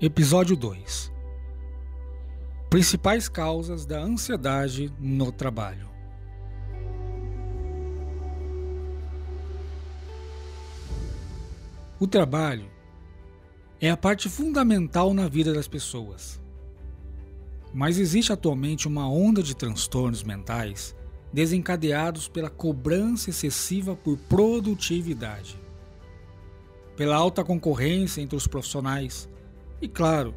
Episódio 2 Principais causas da ansiedade no trabalho. O trabalho é a parte fundamental na vida das pessoas. Mas existe atualmente uma onda de transtornos mentais desencadeados pela cobrança excessiva por produtividade, pela alta concorrência entre os profissionais e, claro,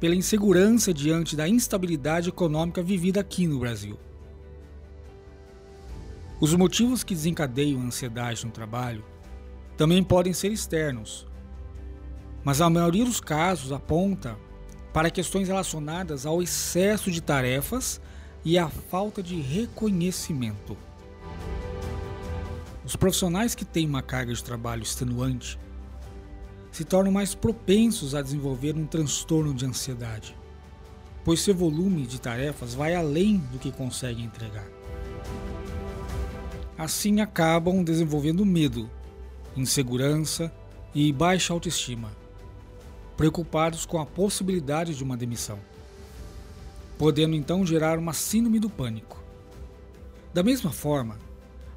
pela insegurança diante da instabilidade econômica vivida aqui no Brasil. Os motivos que desencadeiam a ansiedade no trabalho também podem ser externos, mas a maioria dos casos aponta para questões relacionadas ao excesso de tarefas e à falta de reconhecimento. Os profissionais que têm uma carga de trabalho extenuante se tornam mais propensos a desenvolver um transtorno de ansiedade, pois seu volume de tarefas vai além do que conseguem entregar. Assim acabam desenvolvendo medo, insegurança e baixa autoestima, preocupados com a possibilidade de uma demissão, podendo então gerar uma síndrome do pânico. Da mesma forma,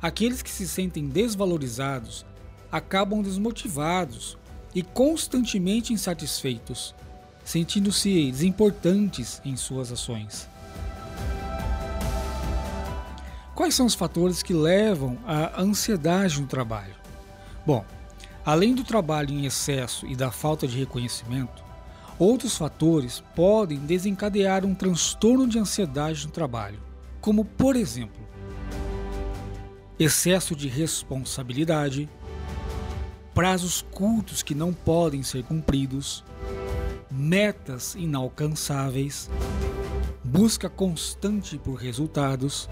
aqueles que se sentem desvalorizados acabam desmotivados e constantemente insatisfeitos, sentindo-se desimportantes em suas ações. Quais são os fatores que levam à ansiedade no trabalho? Bom, além do trabalho em excesso e da falta de reconhecimento, outros fatores podem desencadear um transtorno de ansiedade no trabalho, como, por exemplo, excesso de responsabilidade, prazos curtos que não podem ser cumpridos, metas inalcançáveis, busca constante por resultados,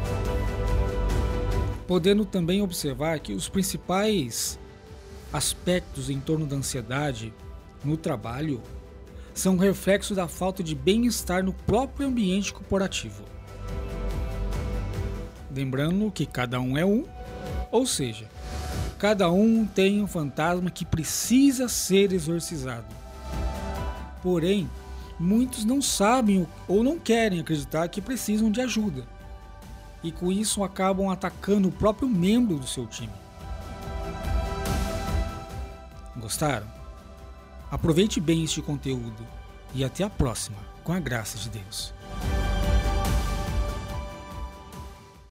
podendo também observar que os principais aspectos em torno da ansiedade no trabalho são reflexo da falta de bem-estar no próprio ambiente corporativo. Lembrando que cada um é um, ou seja, Cada um tem um fantasma que precisa ser exorcizado. Porém, muitos não sabem ou não querem acreditar que precisam de ajuda. E com isso acabam atacando o próprio membro do seu time. Gostaram? Aproveite bem este conteúdo e até a próxima, com a graça de Deus.